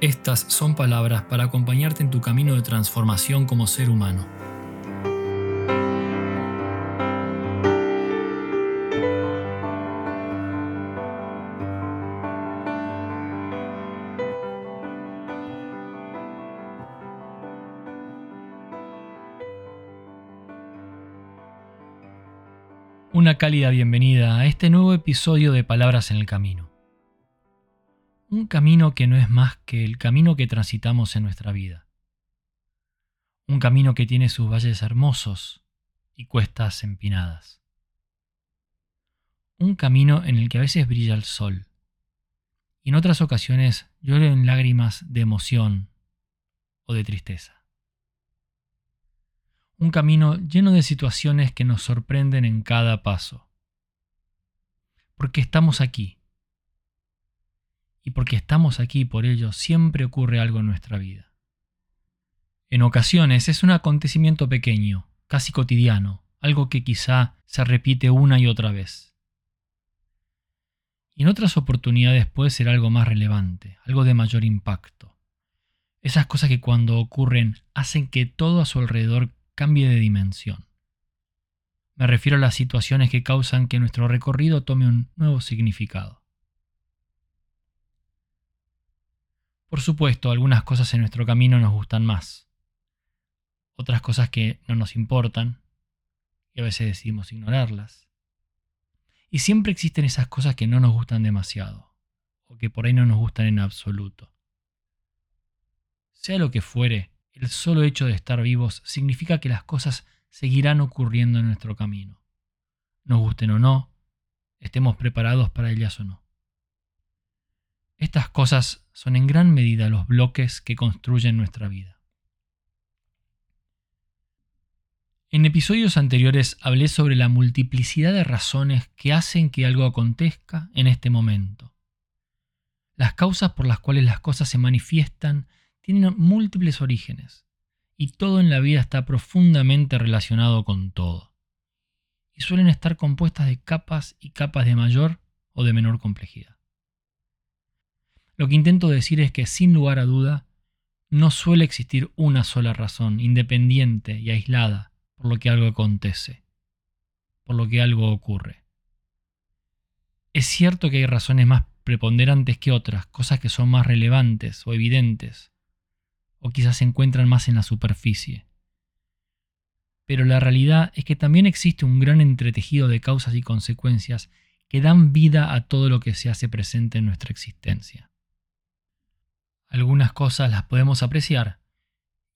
estas son palabras para acompañarte en tu camino de transformación como ser humano. Una cálida bienvenida a este nuevo episodio de Palabras en el Camino. Un camino que no es más que el camino que transitamos en nuestra vida. Un camino que tiene sus valles hermosos y cuestas empinadas. Un camino en el que a veces brilla el sol y en otras ocasiones lloro en lágrimas de emoción o de tristeza. Un camino lleno de situaciones que nos sorprenden en cada paso. Porque estamos aquí. Y porque estamos aquí por ello siempre ocurre algo en nuestra vida. En ocasiones es un acontecimiento pequeño, casi cotidiano, algo que quizá se repite una y otra vez. Y en otras oportunidades puede ser algo más relevante, algo de mayor impacto. Esas cosas que cuando ocurren hacen que todo a su alrededor cambie de dimensión. Me refiero a las situaciones que causan que nuestro recorrido tome un nuevo significado. Por supuesto, algunas cosas en nuestro camino nos gustan más, otras cosas que no nos importan y a veces decidimos ignorarlas. Y siempre existen esas cosas que no nos gustan demasiado, o que por ahí no nos gustan en absoluto. Sea lo que fuere, el solo hecho de estar vivos significa que las cosas seguirán ocurriendo en nuestro camino. Nos gusten o no, estemos preparados para ellas o no. Estas cosas son en gran medida los bloques que construyen nuestra vida. En episodios anteriores hablé sobre la multiplicidad de razones que hacen que algo acontezca en este momento. Las causas por las cuales las cosas se manifiestan tienen múltiples orígenes y todo en la vida está profundamente relacionado con todo. Y suelen estar compuestas de capas y capas de mayor o de menor complejidad. Lo que intento decir es que sin lugar a duda no suele existir una sola razón independiente y aislada por lo que algo acontece, por lo que algo ocurre. Es cierto que hay razones más preponderantes que otras, cosas que son más relevantes o evidentes, o quizás se encuentran más en la superficie. Pero la realidad es que también existe un gran entretejido de causas y consecuencias que dan vida a todo lo que se hace presente en nuestra existencia. Algunas cosas las podemos apreciar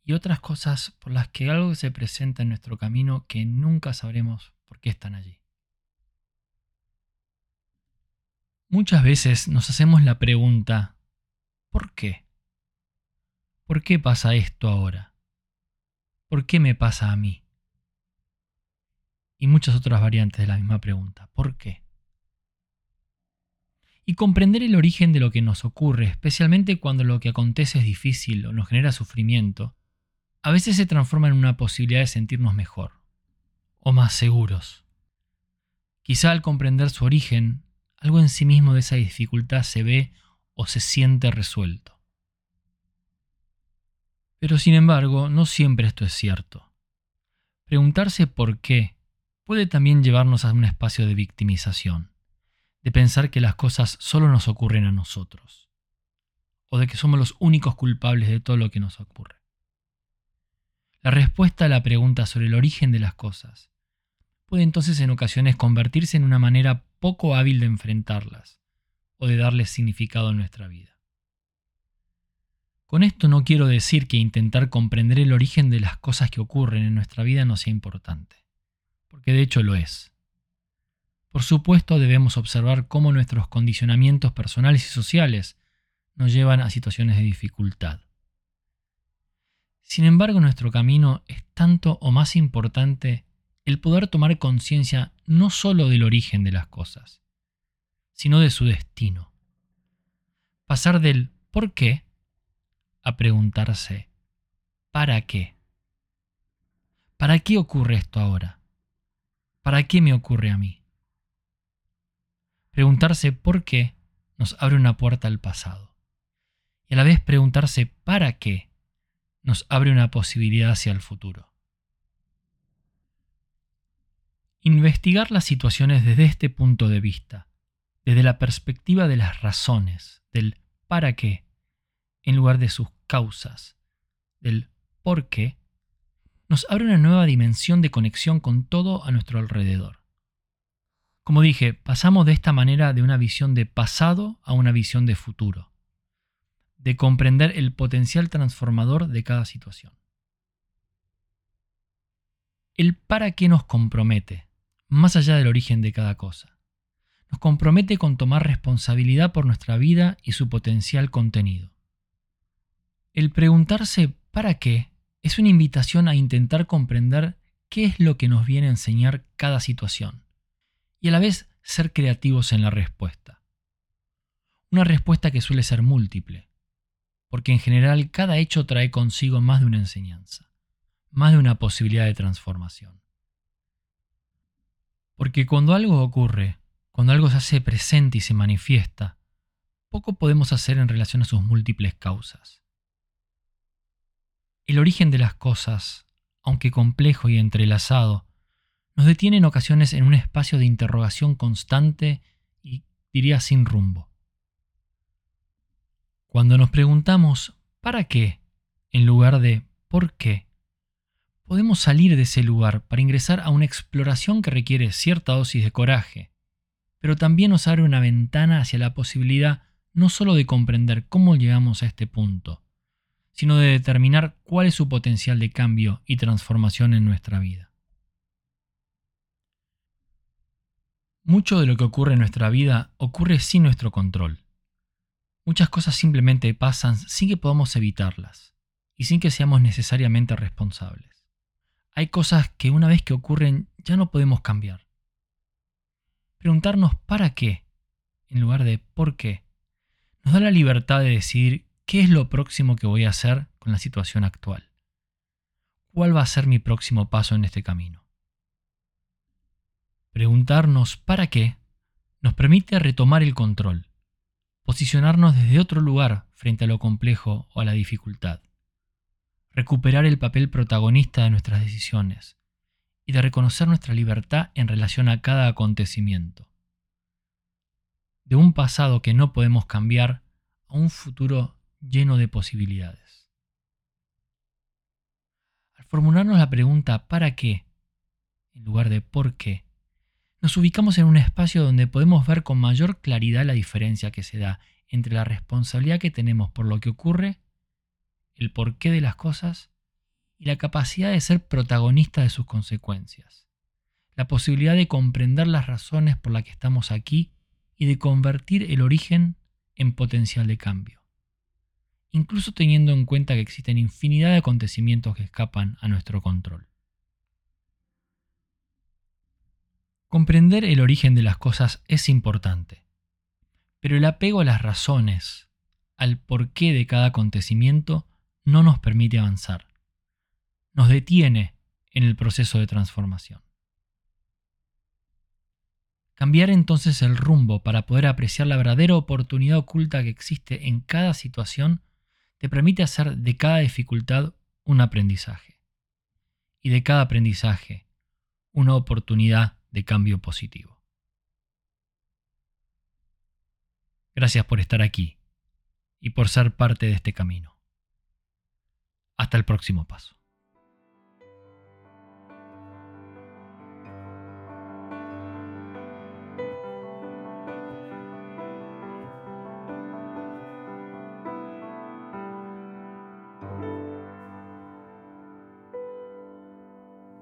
y otras cosas por las que algo se presenta en nuestro camino que nunca sabremos por qué están allí. Muchas veces nos hacemos la pregunta, ¿por qué? ¿Por qué pasa esto ahora? ¿Por qué me pasa a mí? Y muchas otras variantes de la misma pregunta. ¿Por qué? Y comprender el origen de lo que nos ocurre, especialmente cuando lo que acontece es difícil o nos genera sufrimiento, a veces se transforma en una posibilidad de sentirnos mejor o más seguros. Quizá al comprender su origen, algo en sí mismo de esa dificultad se ve o se siente resuelto. Pero sin embargo, no siempre esto es cierto. Preguntarse por qué puede también llevarnos a un espacio de victimización, de pensar que las cosas solo nos ocurren a nosotros, o de que somos los únicos culpables de todo lo que nos ocurre. La respuesta a la pregunta sobre el origen de las cosas puede entonces en ocasiones convertirse en una manera poco hábil de enfrentarlas o de darles significado a nuestra vida. Con esto no quiero decir que intentar comprender el origen de las cosas que ocurren en nuestra vida no sea importante, porque de hecho lo es. Por supuesto debemos observar cómo nuestros condicionamientos personales y sociales nos llevan a situaciones de dificultad. Sin embargo, nuestro camino es tanto o más importante el poder tomar conciencia no solo del origen de las cosas, sino de su destino. Pasar del ¿por qué? a preguntarse ¿para qué? ¿Para qué ocurre esto ahora? ¿Para qué me ocurre a mí? Preguntarse por qué nos abre una puerta al pasado. Y a la vez preguntarse para qué nos abre una posibilidad hacia el futuro. Investigar las situaciones desde este punto de vista, desde la perspectiva de las razones, del para qué, en lugar de sus causas, del por qué, nos abre una nueva dimensión de conexión con todo a nuestro alrededor. Como dije, pasamos de esta manera de una visión de pasado a una visión de futuro de comprender el potencial transformador de cada situación. El para qué nos compromete, más allá del origen de cada cosa. Nos compromete con tomar responsabilidad por nuestra vida y su potencial contenido. El preguntarse para qué es una invitación a intentar comprender qué es lo que nos viene a enseñar cada situación y a la vez ser creativos en la respuesta. Una respuesta que suele ser múltiple, porque en general cada hecho trae consigo más de una enseñanza, más de una posibilidad de transformación. Porque cuando algo ocurre, cuando algo se hace presente y se manifiesta, poco podemos hacer en relación a sus múltiples causas. El origen de las cosas, aunque complejo y entrelazado, nos detiene en ocasiones en un espacio de interrogación constante y diría sin rumbo. Cuando nos preguntamos ¿para qué? en lugar de ¿por qué? podemos salir de ese lugar para ingresar a una exploración que requiere cierta dosis de coraje, pero también nos abre una ventana hacia la posibilidad no solo de comprender cómo llegamos a este punto, sino de determinar cuál es su potencial de cambio y transformación en nuestra vida. Mucho de lo que ocurre en nuestra vida ocurre sin nuestro control. Muchas cosas simplemente pasan sin que podamos evitarlas y sin que seamos necesariamente responsables. Hay cosas que una vez que ocurren ya no podemos cambiar. Preguntarnos para qué, en lugar de por qué, nos da la libertad de decidir qué es lo próximo que voy a hacer con la situación actual. ¿Cuál va a ser mi próximo paso en este camino? Preguntarnos para qué nos permite retomar el control posicionarnos desde otro lugar frente a lo complejo o a la dificultad, recuperar el papel protagonista de nuestras decisiones y de reconocer nuestra libertad en relación a cada acontecimiento. De un pasado que no podemos cambiar a un futuro lleno de posibilidades. Al formularnos la pregunta ¿para qué? en lugar de ¿por qué? Nos ubicamos en un espacio donde podemos ver con mayor claridad la diferencia que se da entre la responsabilidad que tenemos por lo que ocurre, el porqué de las cosas y la capacidad de ser protagonista de sus consecuencias, la posibilidad de comprender las razones por las que estamos aquí y de convertir el origen en potencial de cambio, incluso teniendo en cuenta que existen infinidad de acontecimientos que escapan a nuestro control. Comprender el origen de las cosas es importante, pero el apego a las razones, al porqué de cada acontecimiento, no nos permite avanzar. Nos detiene en el proceso de transformación. Cambiar entonces el rumbo para poder apreciar la verdadera oportunidad oculta que existe en cada situación te permite hacer de cada dificultad un aprendizaje. Y de cada aprendizaje una oportunidad de cambio positivo. Gracias por estar aquí y por ser parte de este camino. Hasta el próximo paso.